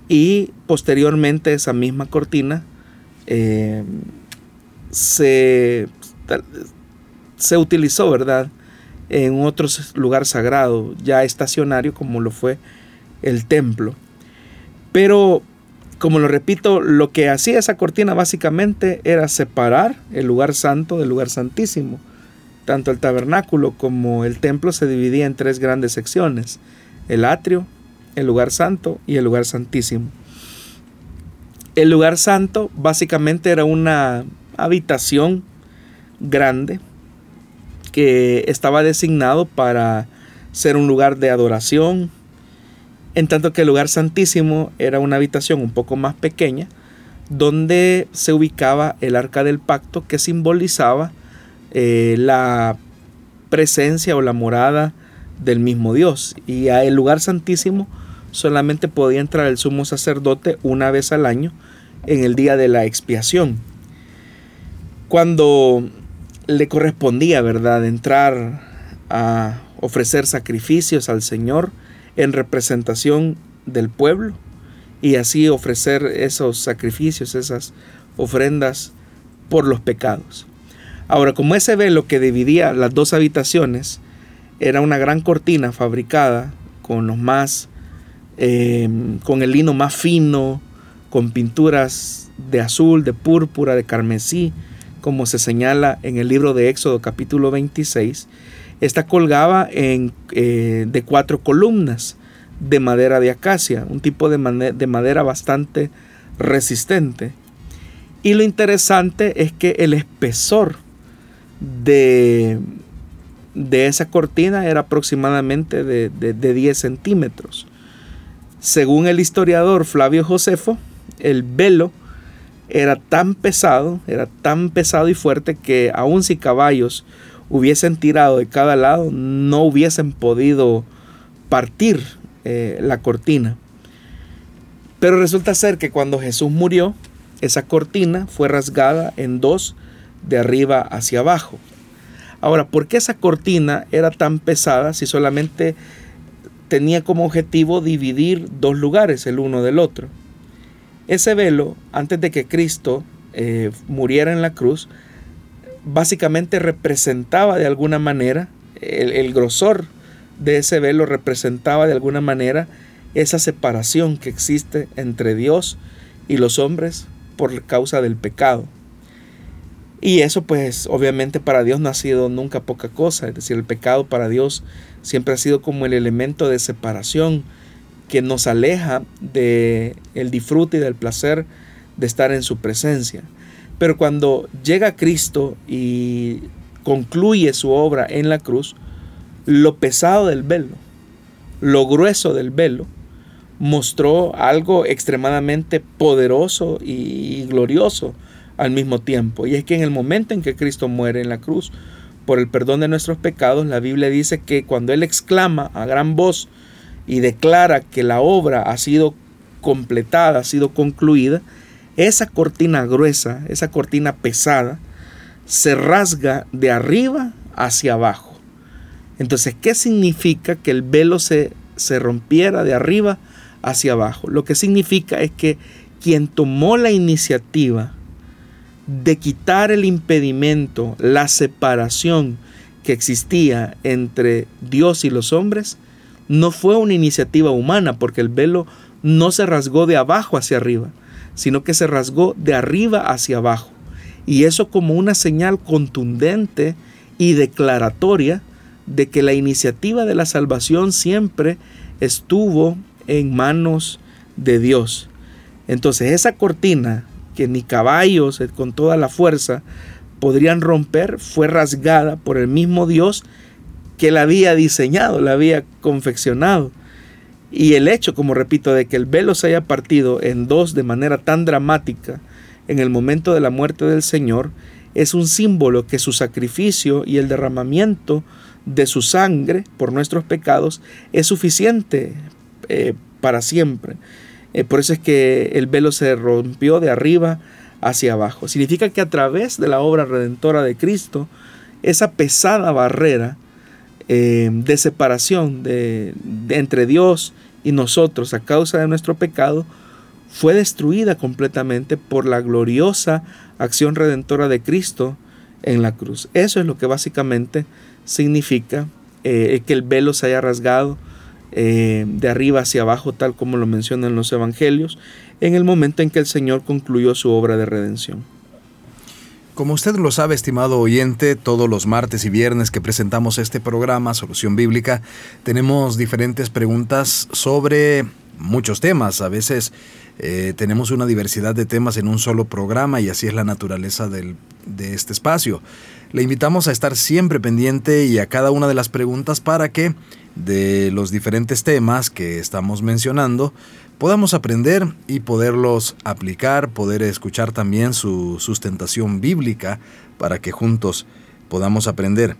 y posteriormente esa misma cortina eh, se, se utilizó, ¿verdad? En otro lugar sagrado, ya estacionario como lo fue el templo. Pero, como lo repito, lo que hacía esa cortina básicamente era separar el lugar santo del lugar santísimo. Tanto el tabernáculo como el templo se dividía en tres grandes secciones. El atrio, el lugar santo y el lugar santísimo. El lugar santo básicamente era una habitación grande que estaba designado para ser un lugar de adoración, en tanto que el lugar santísimo era una habitación un poco más pequeña, donde se ubicaba el arca del pacto que simbolizaba eh, la presencia o la morada del mismo Dios. Y a el lugar santísimo solamente podía entrar el sumo sacerdote una vez al año en el día de la expiación. Cuando le correspondía, ¿verdad?, entrar a ofrecer sacrificios al Señor en representación del pueblo y así ofrecer esos sacrificios, esas ofrendas por los pecados. Ahora, como ese velo que dividía las dos habitaciones era una gran cortina fabricada con los más Em, con el lino más fino, con pinturas de azul, de púrpura, de carmesí, como se señala en el libro de Éxodo capítulo 26. Esta colgaba en, eh, de cuatro columnas de madera de acacia, un tipo de, de madera bastante resistente. Y lo interesante es que el espesor de, de esa cortina era aproximadamente de, de 10 centímetros. Según el historiador Flavio Josefo, el velo era tan pesado, era tan pesado y fuerte que aun si caballos hubiesen tirado de cada lado, no hubiesen podido partir eh, la cortina. Pero resulta ser que cuando Jesús murió, esa cortina fue rasgada en dos de arriba hacia abajo. Ahora, ¿por qué esa cortina era tan pesada si solamente tenía como objetivo dividir dos lugares el uno del otro. Ese velo, antes de que Cristo eh, muriera en la cruz, básicamente representaba de alguna manera, el, el grosor de ese velo representaba de alguna manera esa separación que existe entre Dios y los hombres por causa del pecado. Y eso pues obviamente para Dios no ha sido nunca poca cosa, es decir, el pecado para Dios siempre ha sido como el elemento de separación que nos aleja de disfrute y del placer de estar en su presencia. Pero cuando llega Cristo y concluye su obra en la cruz, lo pesado del velo, lo grueso del velo, mostró algo extremadamente poderoso y glorioso al mismo tiempo. Y es que en el momento en que Cristo muere en la cruz por el perdón de nuestros pecados, la Biblia dice que cuando Él exclama a gran voz y declara que la obra ha sido completada, ha sido concluida, esa cortina gruesa, esa cortina pesada, se rasga de arriba hacia abajo. Entonces, ¿qué significa que el velo se, se rompiera de arriba hacia abajo? Lo que significa es que quien tomó la iniciativa de quitar el impedimento, la separación que existía entre Dios y los hombres, no fue una iniciativa humana, porque el velo no se rasgó de abajo hacia arriba, sino que se rasgó de arriba hacia abajo. Y eso como una señal contundente y declaratoria de que la iniciativa de la salvación siempre estuvo en manos de Dios. Entonces esa cortina que ni caballos eh, con toda la fuerza podrían romper fue rasgada por el mismo Dios que la había diseñado, la había confeccionado. Y el hecho, como repito, de que el velo se haya partido en dos de manera tan dramática en el momento de la muerte del Señor, es un símbolo que su sacrificio y el derramamiento de su sangre por nuestros pecados es suficiente eh, para siempre. Eh, por eso es que el velo se rompió de arriba hacia abajo. Significa que a través de la obra redentora de Cristo, esa pesada barrera eh, de separación de, entre Dios y nosotros a causa de nuestro pecado fue destruida completamente por la gloriosa acción redentora de Cristo en la cruz. Eso es lo que básicamente significa eh, que el velo se haya rasgado eh, de arriba hacia abajo, tal como lo mencionan los evangelios, en el momento en que el Señor concluyó su obra de redención. Como usted lo sabe, estimado oyente, todos los martes y viernes que presentamos este programa, Solución Bíblica, tenemos diferentes preguntas sobre muchos temas. A veces eh, tenemos una diversidad de temas en un solo programa y así es la naturaleza de este espacio. Le invitamos a estar siempre pendiente y a cada una de las preguntas para que de los diferentes temas que estamos mencionando podamos aprender y poderlos aplicar, poder escuchar también su sustentación bíblica para que juntos podamos aprender.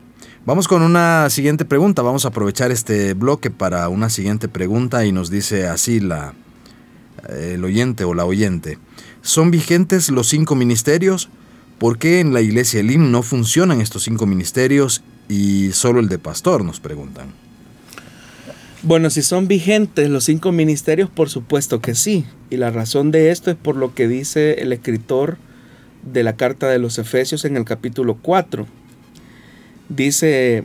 Vamos con una siguiente pregunta, vamos a aprovechar este bloque para una siguiente pregunta y nos dice así la, el oyente o la oyente. ¿Son vigentes los cinco ministerios? ¿Por qué en la iglesia Elim no funcionan estos cinco ministerios y solo el de pastor? Nos preguntan. Bueno, si son vigentes los cinco ministerios, por supuesto que sí. Y la razón de esto es por lo que dice el escritor de la carta de los Efesios en el capítulo 4. Dice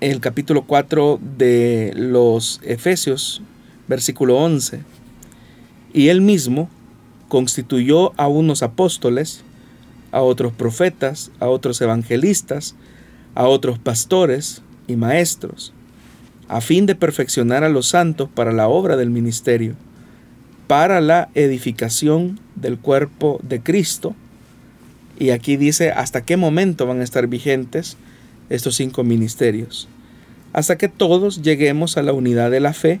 el capítulo 4 de los Efesios, versículo 11, y él mismo constituyó a unos apóstoles, a otros profetas, a otros evangelistas, a otros pastores, y maestros, a fin de perfeccionar a los santos para la obra del ministerio, para la edificación del cuerpo de Cristo. Y aquí dice hasta qué momento van a estar vigentes estos cinco ministerios. Hasta que todos lleguemos a la unidad de la fe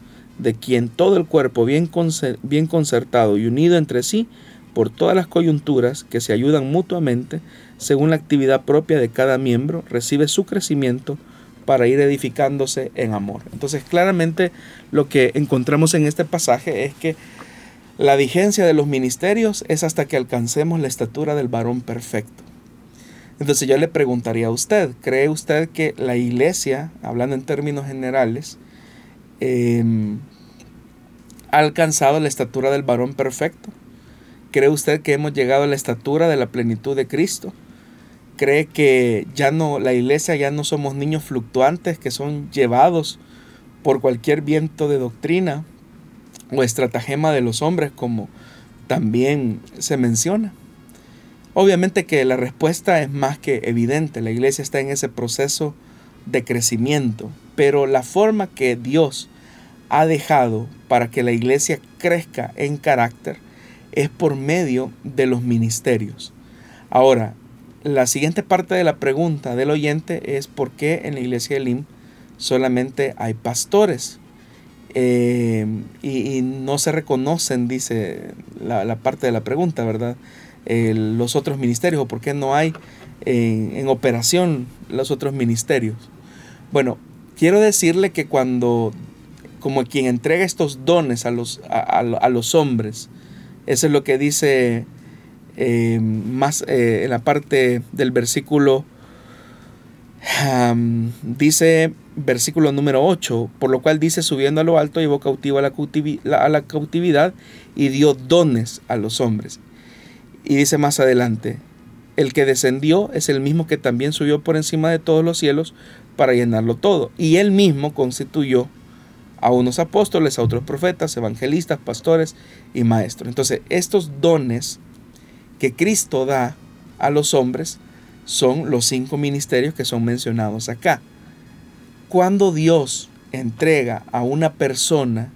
de quien todo el cuerpo bien, bien concertado y unido entre sí, por todas las coyunturas que se ayudan mutuamente, según la actividad propia de cada miembro, recibe su crecimiento para ir edificándose en amor. Entonces claramente lo que encontramos en este pasaje es que la vigencia de los ministerios es hasta que alcancemos la estatura del varón perfecto. Entonces yo le preguntaría a usted, ¿cree usted que la iglesia, hablando en términos generales, em, ha alcanzado la estatura del varón perfecto? ¿Cree usted que hemos llegado a la estatura de la plenitud de Cristo? cree que ya no, la iglesia ya no somos niños fluctuantes que son llevados por cualquier viento de doctrina o estratagema de los hombres, como también se menciona. Obviamente que la respuesta es más que evidente, la iglesia está en ese proceso de crecimiento, pero la forma que Dios ha dejado para que la iglesia crezca en carácter es por medio de los ministerios. Ahora, la siguiente parte de la pregunta del oyente es por qué en la iglesia de Lim solamente hay pastores eh, y, no se reconocen, dice la, parte de la pregunta, ¿verdad? los otros ministerios o por qué no hay en, operación los otros ministerios. Bueno, quiero decirle que cuando, como quien entrega estos dones a los, a los hombres, eso es lo que dice eh, más eh, en la parte del versículo. dice versículo número 8, por lo cual dice, subiendo a lo alto, llevó cautivo a la, a la cautividad y dio dones a los hombres. Y dice más adelante, el que descendió es el mismo que también subió por encima de todos los cielos para llenarlo todo. Y él mismo constituyó a unos apóstoles, a otros profetas, evangelistas, pastores y maestros. Entonces, estos dones que Cristo da a los hombres son los cinco ministerios que son mencionados acá. Cuando Dios entrega a una persona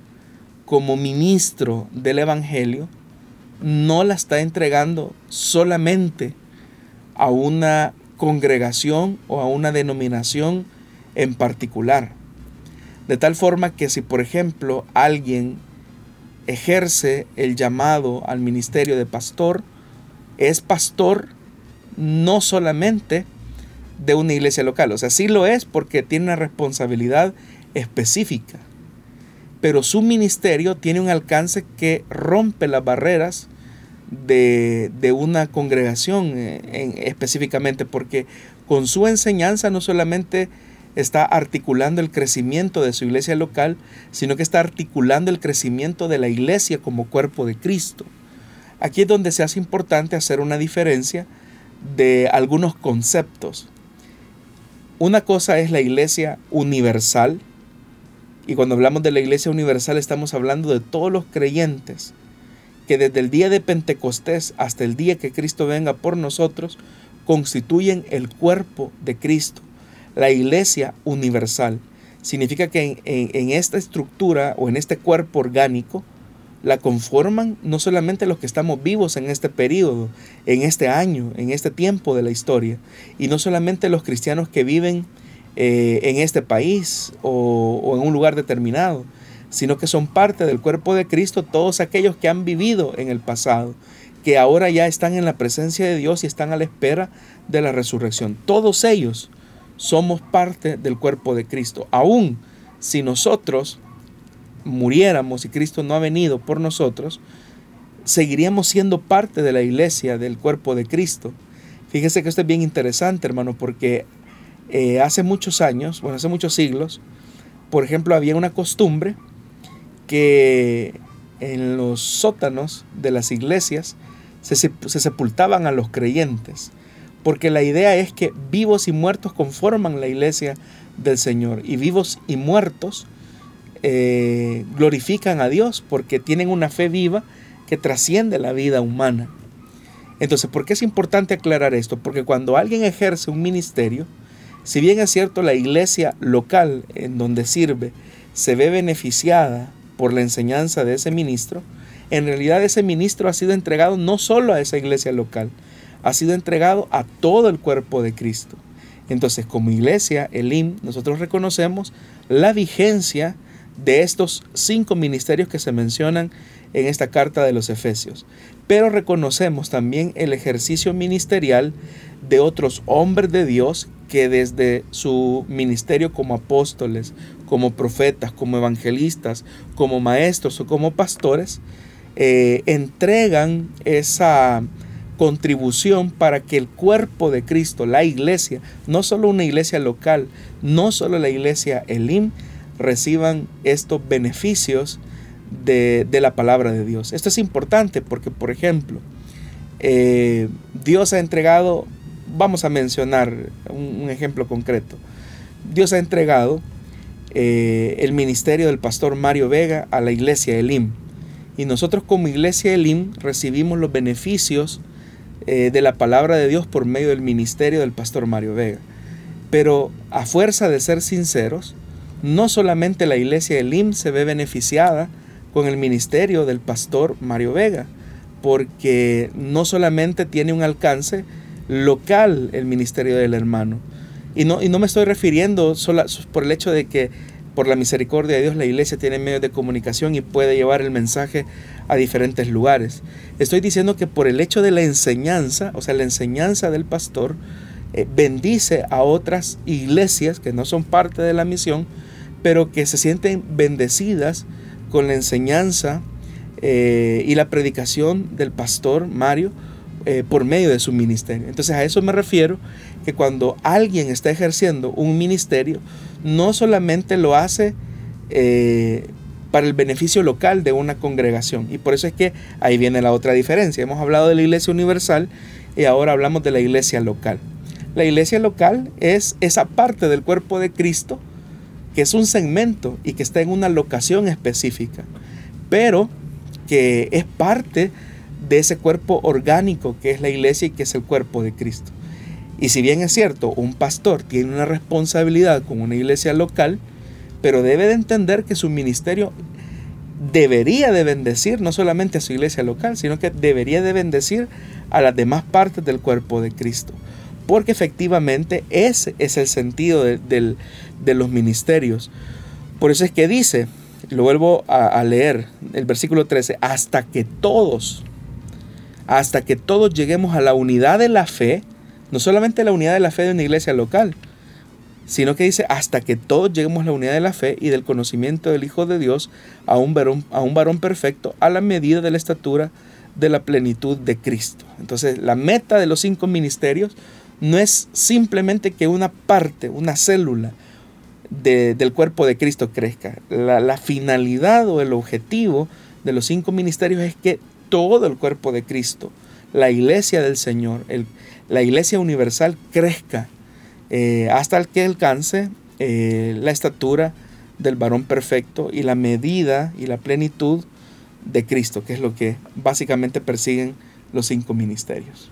como ministro del Evangelio, no la está entregando solamente a una congregación o a una denominación en particular de tal forma que si, por ejemplo, alguien ejerce el llamado al ministerio de pastor, es pastor no solamente de una iglesia local, o sea, sí lo es porque tiene una responsabilidad específica, pero su ministerio tiene un alcance que rompe las barreras de, una congregación eh, específicamente, porque con su enseñanza no solamente está articulando el crecimiento de su iglesia local, sino que está articulando el crecimiento de la iglesia como cuerpo de Cristo. Aquí es donde se hace importante hacer una diferencia de algunos conceptos. Una cosa es la iglesia universal, y cuando hablamos de la iglesia universal estamos hablando de todos los creyentes que desde el día de Pentecostés hasta el día que Cristo venga por nosotros constituyen el cuerpo de Cristo la iglesia universal. Significa que en, esta estructura o en este cuerpo orgánico la conforman no solamente los que estamos vivos en este periodo, en este año, en este tiempo de la historia, y no solamente los cristianos que viven eh, en este país o, o en un lugar determinado, sino que son parte del cuerpo de Cristo todos aquellos que han vivido en el pasado, que ahora ya están en la presencia de Dios y están a la espera de la resurrección. Todos ellos somos parte del cuerpo de Cristo. Aún si nosotros muriéramos y Cristo no ha venido por nosotros, seguiríamos siendo parte de la iglesia, del cuerpo de Cristo. Fíjese que esto es bien interesante, hermano, porque eh, hace muchos años, bueno, hace muchos siglos, por ejemplo, había una costumbre que en los sótanos de las iglesias se, se sepultaban a los creyentes porque la idea es que vivos y muertos conforman la iglesia del Señor y vivos y muertos eh, glorifican a Dios porque tienen una fe viva que trasciende la vida humana. Entonces, ¿por qué es importante aclarar esto? Porque cuando alguien ejerce un ministerio, si bien es cierto la iglesia local en donde sirve se ve beneficiada por la enseñanza de ese ministro, en realidad ese ministro ha sido entregado no solo a esa iglesia local, ha sido entregado a todo el cuerpo de Cristo. Entonces, como iglesia, Elim, nosotros reconocemos la vigencia de estos cinco ministerios que se mencionan en esta carta de los Efesios. Pero reconocemos también el ejercicio ministerial de otros hombres de Dios que desde su ministerio como apóstoles, como profetas, como evangelistas, como maestros o como pastores, eh, entregan esa contribución para que el cuerpo de Cristo, la iglesia, no solo una iglesia local, no solo la iglesia Elim, reciban estos beneficios de, la palabra de Dios. Esto es importante porque, por ejemplo, eh, Dios ha entregado, vamos a mencionar un, ejemplo concreto, Dios ha entregado eh, el ministerio del pastor Mario Vega a la iglesia Elim. Y nosotros como iglesia Elim recibimos los beneficios eh, de la palabra de Dios por medio del ministerio del pastor Mario Vega. Pero a fuerza de ser sinceros, no solamente la iglesia del IM se ve beneficiada con el ministerio del pastor Mario Vega, porque no solamente tiene un alcance local el ministerio del hermano, y no, y no me estoy refiriendo solo por el hecho de que por la misericordia de Dios la iglesia tiene medios de comunicación y puede llevar el mensaje a diferentes lugares. Estoy diciendo que por el hecho de la enseñanza, o sea, la enseñanza del pastor, eh, bendice a otras iglesias que no son parte de la misión, pero que se sienten bendecidas con la enseñanza eh, y la predicación del pastor Mario eh, por medio de su ministerio. Entonces a eso me refiero que cuando alguien está ejerciendo un ministerio, no solamente lo hace eh, para el beneficio local de una congregación. Y por eso es que ahí viene la otra diferencia. Hemos hablado de la iglesia universal y ahora hablamos de la iglesia local. La iglesia local es esa parte del cuerpo de Cristo que es un segmento y que está en una locación específica, pero que es parte de ese cuerpo orgánico que es la iglesia y que es el cuerpo de Cristo. Y si bien es cierto, un pastor tiene una responsabilidad con una iglesia local, pero debe de entender que su ministerio debería de bendecir no solamente a su iglesia local, sino que debería de bendecir a las demás partes del cuerpo de Cristo. Porque efectivamente ese es el sentido de, los ministerios. Por eso es que dice, lo vuelvo a, a leer, el versículo 13, hasta que todos, hasta que todos lleguemos a la unidad de la fe, no solamente la unidad de la fe de una iglesia local, sino que dice hasta que todos lleguemos a la unidad de la fe y del conocimiento del Hijo de Dios a un varón, a un varón perfecto a la medida de la estatura de la plenitud de Cristo. Entonces la meta de los cinco ministerios no es simplemente que una parte, una célula del cuerpo de Cristo crezca. La, la finalidad o el objetivo de los cinco ministerios es que todo el cuerpo de Cristo, la iglesia del Señor, la iglesia universal crezca eh, hasta el que alcance eh, la estatura del varón perfecto y la medida y la plenitud de Cristo, que es lo que básicamente persiguen los cinco ministerios.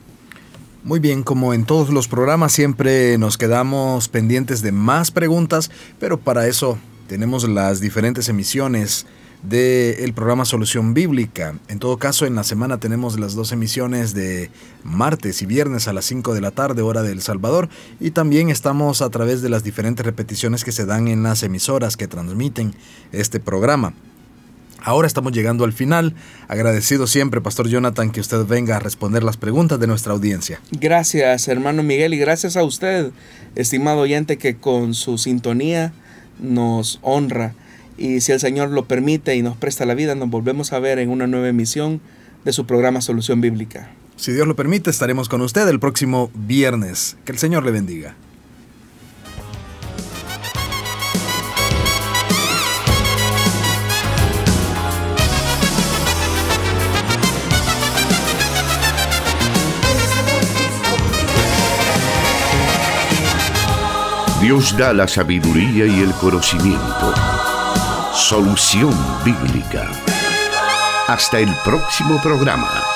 Muy bien, como en todos los programas siempre nos quedamos pendientes de más preguntas, pero para eso tenemos las diferentes emisiones del programa Solución Bíblica. En todo caso, en la semana tenemos las dos emisiones de martes y viernes a las 5 de la tarde, hora del Salvador, y también estamos a través de las diferentes repeticiones que se dan en las emisoras que transmiten este programa. Ahora estamos llegando al final. Agradecido siempre, Pastor Jonathan, que usted venga a responder las preguntas de nuestra audiencia. Gracias, hermano Miguel, y gracias a usted, estimado oyente, que con su sintonía nos honra y si el Señor lo permite y nos presta la vida, nos volvemos a ver en una nueva emisión de su programa Solución Bíblica. Si Dios lo permite, estaremos con usted el próximo viernes. Que el Señor le bendiga. Dios da la sabiduría y el conocimiento Solución Bíblica. Hasta el próximo programa.